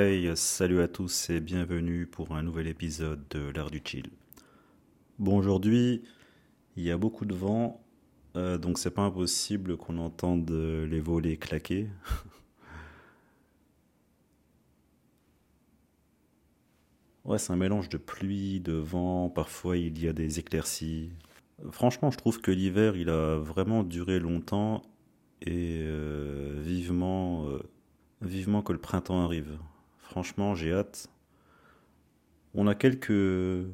Hey, salut à tous et bienvenue pour un nouvel épisode de l'art du chill. Bon, aujourd'hui, il y a beaucoup de vent, euh, donc c'est pas impossible qu'on entende les volets claquer. ouais, c'est un mélange de pluie, de vent, parfois il y a des éclaircies. Franchement, je trouve que l'hiver, il a vraiment duré longtemps et euh, vivement, euh, vivement que le printemps arrive. Franchement, j'ai hâte. On a quelques,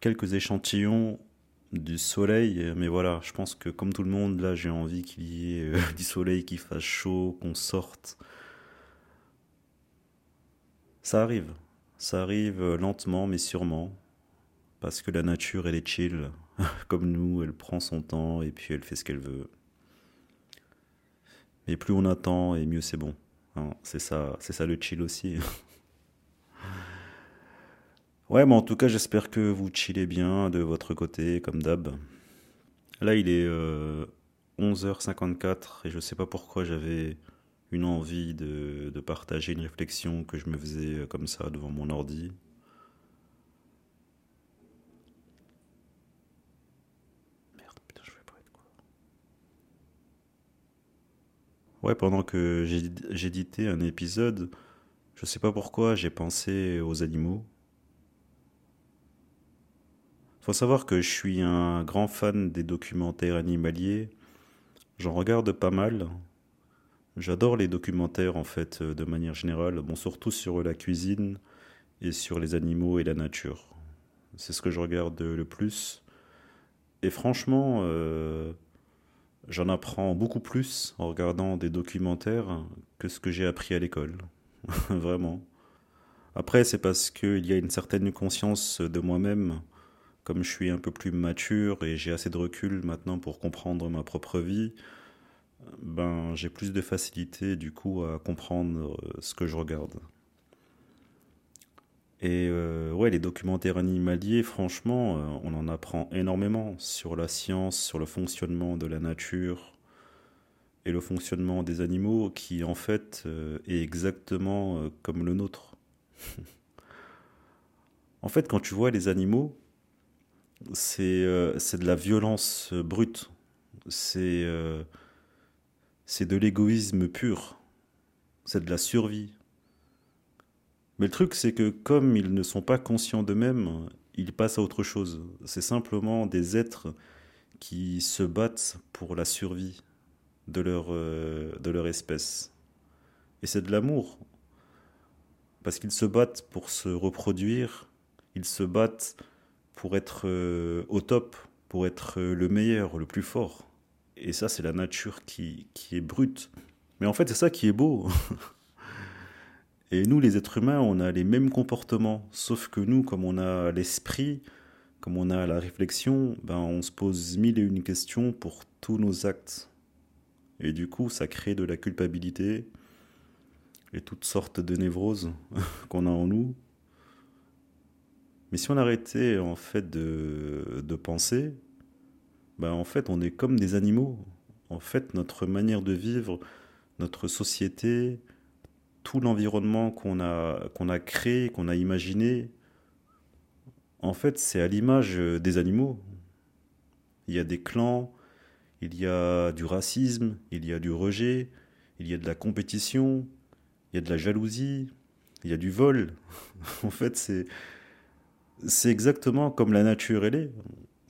quelques échantillons du soleil, mais voilà, je pense que comme tout le monde, là, j'ai envie qu'il y ait euh, du soleil, qu'il fasse chaud, qu'on sorte. Ça arrive, ça arrive lentement, mais sûrement, parce que la nature, elle est chill, comme nous, elle prend son temps et puis elle fait ce qu'elle veut. Mais plus on attend, et mieux c'est bon. Hein, c'est ça, c'est ça le chill aussi. ouais, mais en tout cas, j'espère que vous chillez bien de votre côté, comme d'hab. Là, il est 11h54 euh, et je sais pas pourquoi j'avais une envie de, de, partager une réflexion que je me faisais euh, comme ça devant mon ordi. Ouais, pendant que j'éditais un épisode, je sais pas pourquoi, j'ai pensé aux animaux. Faut savoir que je suis un grand fan des documentaires animaliers. J'en regarde pas mal. J'adore les documentaires en fait de manière générale, bon surtout sur la cuisine et sur les animaux et la nature. C'est ce que je regarde le plus. Et franchement, euh, J'en apprends beaucoup plus en regardant des documentaires que ce que j'ai appris à l'école. Vraiment. Après, c'est parce qu'il y a une certaine conscience de moi-même. Comme je suis un peu plus mature et j'ai assez de recul maintenant pour comprendre ma propre vie, ben j'ai plus de facilité du coup à comprendre ce que je regarde. Et euh, les documentaires animaliers, franchement, euh, on en apprend énormément sur la science, sur le fonctionnement de la nature et le fonctionnement des animaux qui en fait euh, est exactement comme le nôtre. en fait, quand tu vois les animaux, c'est de la violence brute, c'est c'est de l'égoïsme pur, c'est de la survie, mais le truc, c'est que comme ils ne sont pas conscients d'eux-mêmes, ils passent à autre chose. C'est simplement des êtres qui se battent pour la survie de leur, euh, de leur espèce. Et c'est de l'amour. Parce qu'ils se battent pour se reproduire, ils se battent pour être euh, au top, pour être euh, le meilleur, le plus fort. Et ça, c'est la nature qui, qui est brute. Mais en fait, c'est ça qui est beau. Et nous, les êtres humains, on a les mêmes comportements, sauf que nous, comme on a l'esprit, comme on a la réflexion, ben on se pose mille et une questions pour tous nos actes. Et du coup, ça crée de la culpabilité et toutes sortes de névroses qu'on a en nous. Mais si on arrêtait en fait de, penser, ben en fait on est comme des animaux. En fait, notre manière de vivre, notre société, tout l'environnement qu'on a, créé, qu'on a imaginé, en fait, c'est à l'image des animaux. Il y a des clans, il y a du racisme, il y a du rejet, il y a de la compétition, il y a de la jalousie, il y a du vol. en fait, c'est, c'est exactement comme la nature elle est.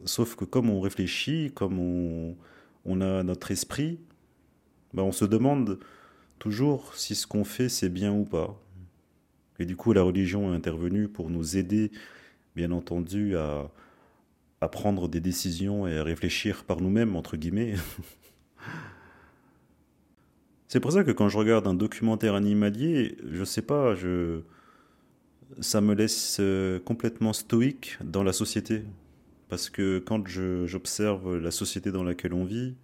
Sauf que comme on réfléchit, comme on, on a notre esprit, ben on se demande toujours si ce qu'on fait c'est bien ou pas. Et du coup, la religion est intervenue pour nous aider, bien entendu, à, prendre des décisions et à réfléchir par nous-mêmes, entre guillemets. C'est pour ça que quand je regarde un documentaire animalier, je sais pas, je ça me laisse euh, complètement stoïque dans la société. Parce que quand j'observe la société dans laquelle on vit,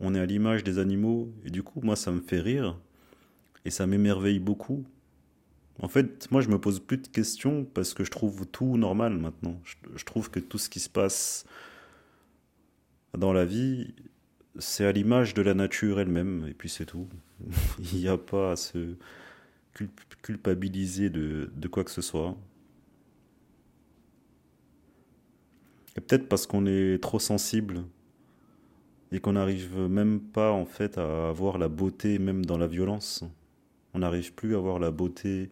on est à l'image des animaux, et du coup, moi, ça me fait rire, et ça m'émerveille beaucoup. En fait, moi, je me pose plus de questions parce que je trouve tout normal maintenant. Je, trouve que tout ce qui se passe dans la vie, c'est à l'image de la nature elle-même, et puis c'est tout. Il n'y a pas à se culpabiliser de, de quoi que ce soit. Et peut-être parce qu'on est trop sensible et qu'on n'arrive même pas en fait à avoir la beauté même dans la violence. On n'arrive plus à avoir la beauté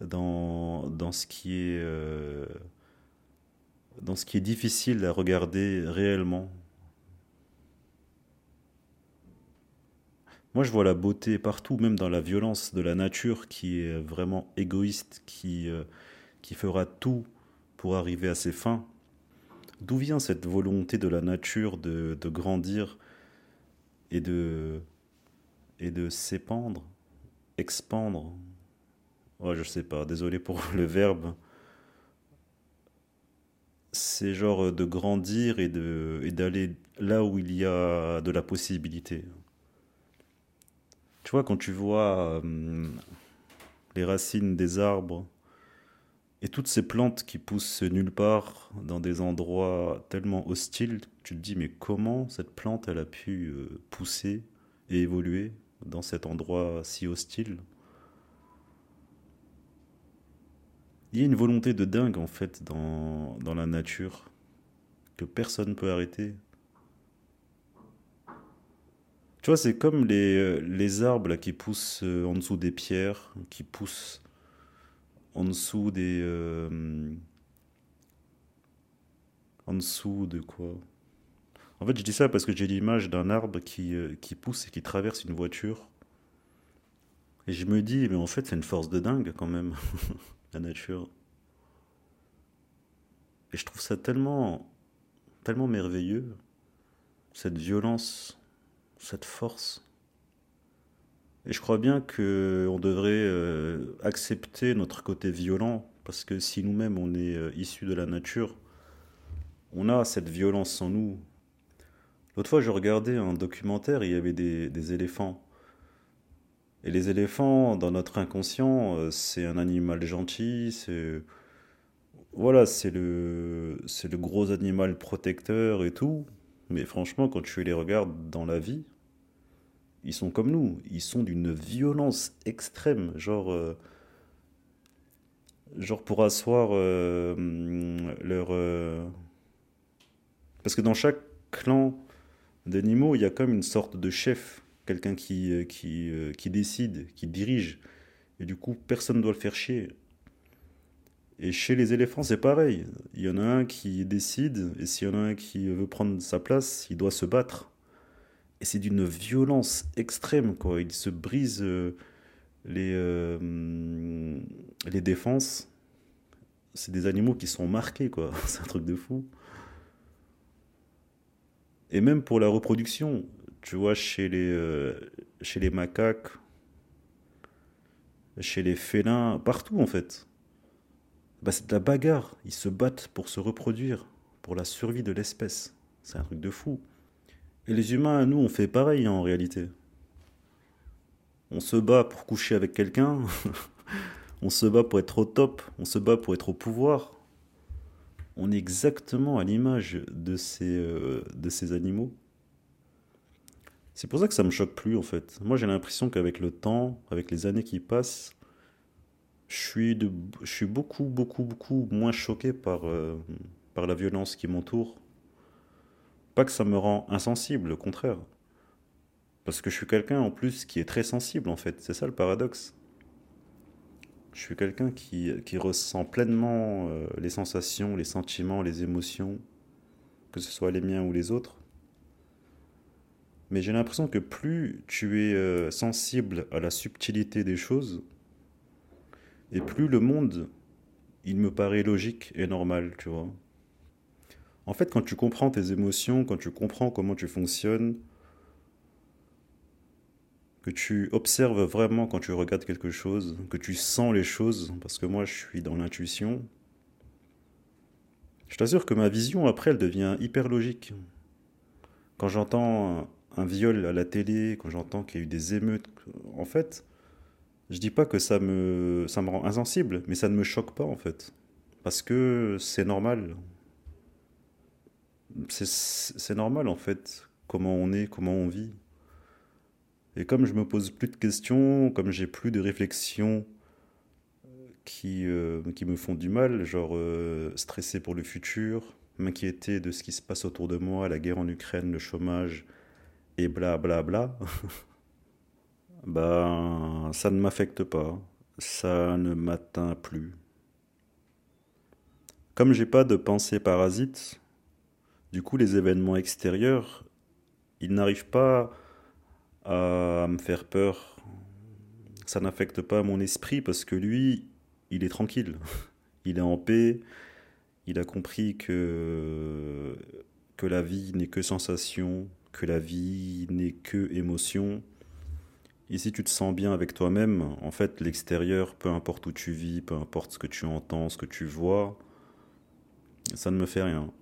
dans, dans ce qui est euh, dans ce qui est difficile à regarder réellement. Moi, je vois la beauté partout, même dans la violence de la nature qui est vraiment égoïste, qui, euh, qui fera tout pour arriver à ses fins. D'où vient cette volonté de la nature de, grandir et de, et s'épandre, expandre? Ouais, je sais pas, désolé pour le verbe. C'est genre de grandir et d'aller là où il y a de la possibilité. Tu vois, quand tu vois euh, les racines des arbres et toutes ces plantes qui poussent nulle part dans des endroits tellement hostiles, tu te dis mais comment cette plante elle a pu euh, pousser et évoluer dans cet endroit si hostile? Il y a une volonté de dingue en fait dans, la nature que personne ne peut arrêter. Tu vois, c'est comme les, euh, arbres qui poussent euh, en dessous des pierres, qui poussent en dessous des. Euh, en dessous de quoi? En fait, je dis ça parce que j'ai l'image d'un arbre qui, qui pousse et qui traverse une voiture. Et je me dis, mais en fait, c'est une force de dingue quand même. la nature. Et je trouve ça tellement, tellement merveilleux, cette violence, cette force. Et je crois bien qu'on devrait euh, accepter notre côté violent, parce que si nous-mêmes on est euh, issus de la nature, on a cette violence en nous. L'autre fois, je regardais un documentaire, il y avait des, éléphants. Et les éléphants, dans notre inconscient, euh, c'est un animal gentil, c'est voilà, c'est le c'est le gros animal protecteur et tout. Mais franchement, quand tu les regardes dans la vie, ils sont comme nous, ils sont d'une violence extrême, genre euh, pour asseoir euh, leur parce que dans chaque clan d'animaux, il y a comme une sorte de chef quelqu'un qui, euh, euh, qui décide, qui dirige. Et du coup, personne ne doit le faire chier. Et chez les éléphants, c'est pareil. Il y en a un qui décide, et s'il y en a un qui veut prendre sa place, il doit se battre. Et c'est d'une violence extrême, quoi. Il se brise euh, les, les défenses. C'est des animaux qui sont marqués, quoi. c'est un truc de fou. Et même pour la reproduction, tu vois, chez les, euh, chez les macaques, chez les félins, partout en fait. Bah, c'est de la bagarre. Ils se battent pour se reproduire, pour la survie de l'espèce. C'est un truc de fou. Et les humains, nous, on fait pareil en réalité. On se bat pour coucher avec quelqu'un. on se bat pour être au top. On se bat pour être au pouvoir. On est exactement à l'image de ces, euh, de ces animaux. C'est pour ça que ça me choque plus en fait. Moi j'ai l'impression qu'avec le temps, avec les années qui passent, je suis, beaucoup, beaucoup, beaucoup moins choqué par, euh, par la violence qui m'entoure. Pas que ça me rend insensible, au contraire. Parce que je suis quelqu'un en plus qui est très sensible en fait, c'est ça le paradoxe. Je suis quelqu'un qui, ressent pleinement euh, les sensations, les sentiments, les émotions, que ce soit les miens ou les autres. Mais j'ai l'impression que plus tu es euh, sensible à la subtilité des choses, et plus le monde, il me paraît logique et normal, tu vois. En fait, quand tu comprends tes émotions, quand tu comprends comment tu fonctionnes, que tu observes vraiment quand tu regardes quelque chose, que tu sens les choses, parce que moi je suis dans l'intuition, je t'assure que ma vision après elle devient hyper logique. Quand j'entends un viol à la télé, quand j'entends qu'il y a eu des émeutes, en fait, je dis pas que ça me, ça me rend insensible, mais ça ne me choque pas en fait. Parce que c'est normal. C'est normal en fait, comment on est, comment on vit. Et comme je me pose plus de questions, comme j'ai plus de réflexions qui, euh, qui me font du mal, genre euh, stresser pour le futur, m'inquiéter de ce qui se passe autour de moi, la guerre en Ukraine, le chômage, et bla bla bla, ben ça ne m'affecte pas, ça ne m'atteint plus. Comme j'ai pas de pensée parasite, du coup les événements extérieurs, ils n'arrivent pas à me faire peur. Ça n'affecte pas mon esprit parce que lui, il est tranquille. Il est en paix. Il a compris que, que la vie n'est que sensation, que la vie n'est que émotion. Et si tu te sens bien avec toi-même, en fait, l'extérieur, peu importe où tu vis, peu importe ce que tu entends, ce que tu vois, ça ne me fait rien.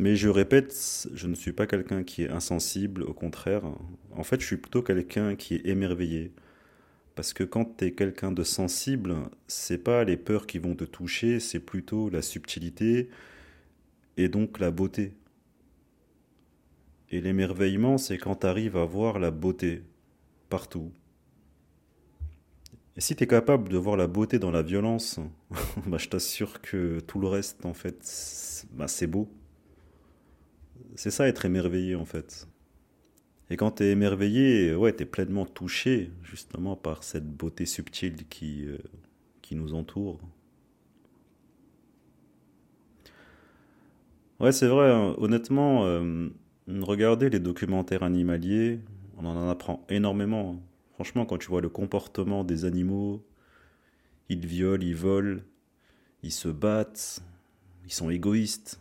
Mais je répète, je ne suis pas quelqu'un qui est insensible, au contraire. En fait, je suis plutôt quelqu'un qui est émerveillé. Parce que quand tu es quelqu'un de sensible, c'est pas les peurs qui vont te toucher, c'est plutôt la subtilité et donc la beauté. Et l'émerveillement, c'est quand tu arrives à voir la beauté partout. Et si tu es capable de voir la beauté dans la violence, bah, je t'assure que tout le reste, en fait, bah, c'est beau. C'est ça être émerveillé en fait. Et quand tu es émerveillé, ouais, tu pleinement touché justement par cette beauté subtile qui, euh, qui nous entoure. Ouais, c'est vrai, hein. honnêtement, euh, regardez les documentaires animaliers, on en apprend énormément. Hein. Franchement, quand tu vois le comportement des animaux, ils violent, ils volent, ils se battent, ils sont égoïstes.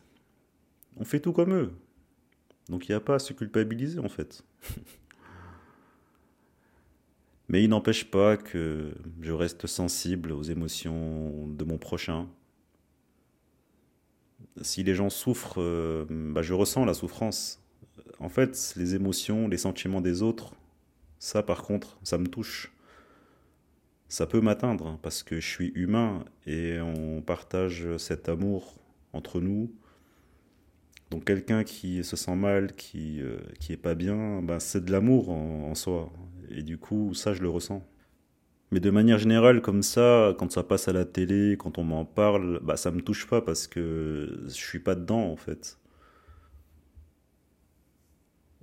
On fait tout comme eux. Donc il n'y a pas à se culpabiliser en fait. Mais il n'empêche pas que je reste sensible aux émotions de mon prochain. Si les gens souffrent, euh, bah, je ressens la souffrance. En fait, les émotions, les sentiments des autres, ça par contre, ça me touche. Ça peut m'atteindre parce que je suis humain et on partage cet amour entre nous donc quelqu'un qui se sent mal, qui euh, qui est pas bien, ben c'est de l'amour en, soi. Et du coup, ça, je le ressens. Mais de manière générale, comme ça, quand ça passe à la télé, quand on m'en parle, bah ça me touche pas parce que je suis pas dedans en fait.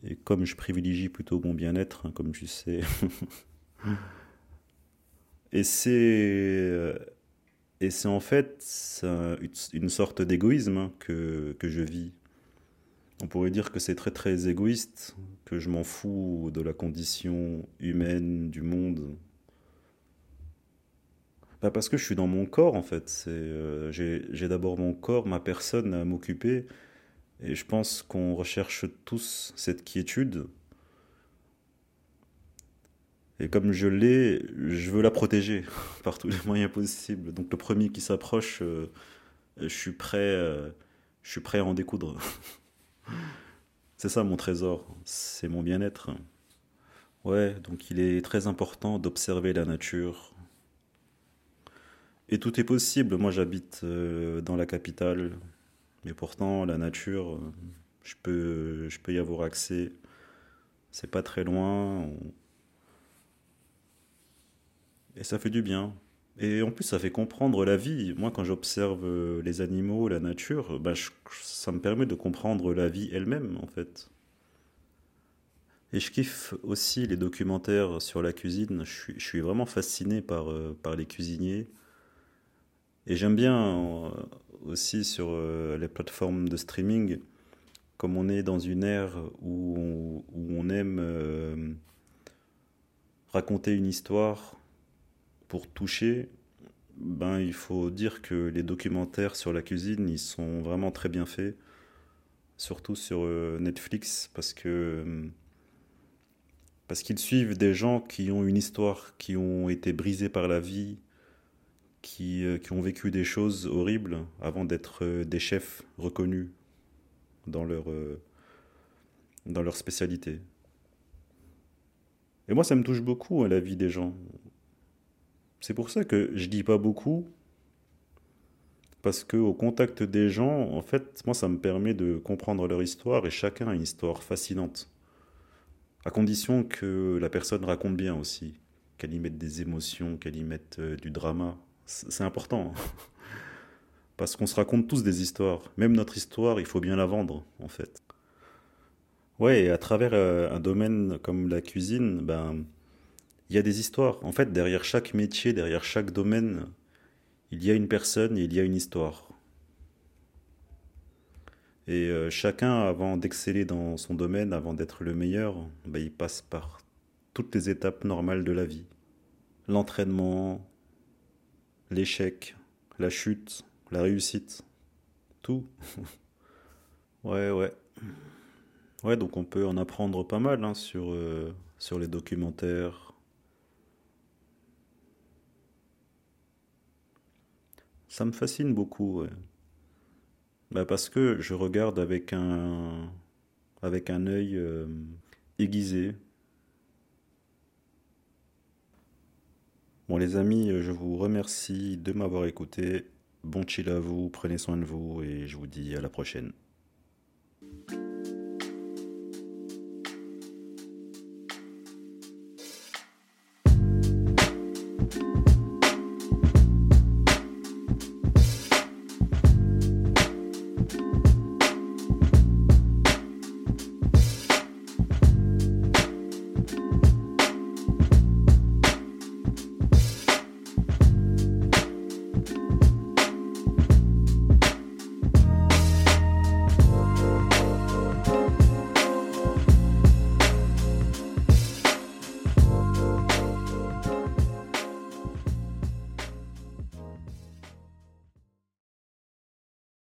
Et comme je privilégie plutôt mon bien-être, hein, comme tu sais. et c'est euh, et c'est en fait une sorte d'égoïsme hein, que, que je vis. On pourrait dire que c'est très très égoïste, que je m'en fous de la condition humaine, du monde. Pas parce que je suis dans mon corps en fait. Euh, j'ai d'abord mon corps, ma personne à m'occuper. Et je pense qu'on recherche tous cette quiétude. Et comme je l'ai, je veux la protéger par tous les moyens possibles. Donc le premier qui s'approche, euh, je suis prêt, euh, je suis prêt à en découdre. C'est ça mon trésor, c'est mon bien-être. Ouais, donc il est très important d'observer la nature. Et tout est possible. Moi j'habite euh, dans la capitale, mais pourtant la nature, je peux, je peux y avoir accès. C'est pas très loin. Et ça fait du bien. Et en plus, ça fait comprendre la vie. Moi, quand j'observe euh, les animaux, la nature, bah, ça me permet de comprendre la vie elle-même, en fait. Et je kiffe aussi les documentaires sur la cuisine. Je suis, vraiment fasciné par, euh, par les cuisiniers. Et j'aime bien euh, aussi sur les plateformes de streaming, comme on est dans une ère où où on aime raconter une histoire pour toucher, Ben, il faut dire que les documentaires sur la cuisine, ils sont vraiment très bien faits, surtout sur euh, Netflix, parce que euh, parce qu'ils suivent des gens qui ont une histoire, qui ont été brisés par la vie, qui, euh, ont vécu des choses horribles avant d'être euh, des chefs reconnus dans leur, dans leur spécialité. Et moi, ça me touche beaucoup à la vie des gens. C'est pour ça que je dis pas beaucoup, parce que au contact des gens, en fait, moi, ça me permet de comprendre leur histoire et chacun a une histoire fascinante. À condition que la personne raconte bien aussi, qu'elle y mette des émotions, qu'elle y mette euh, du drama. C'est important. hein. Parce qu'on se raconte tous des histoires. Même notre histoire, il faut bien la vendre, en fait. Ouais, et à travers euh, un domaine comme la cuisine, ben, il y a des histoires. En fait, derrière chaque métier, derrière chaque domaine, il y a une personne et il y a une histoire. Et euh, chacun, avant d'exceller dans son domaine, avant d'être le meilleur, ben, il passe par toutes les étapes normales de la vie. L'entraînement, l'échec, la chute, la réussite, tout. Ouais, ouais. Ouais, donc on peut en apprendre pas mal hein, sur, euh, sur les documentaires. Ça me fascine beaucoup. Bah, parce que je regarde avec un, avec un œil euh, aiguisé. Bon, les amis, je vous remercie de m'avoir écouté. Bon chill à vous, prenez soin de vous et je vous dis à la prochaine.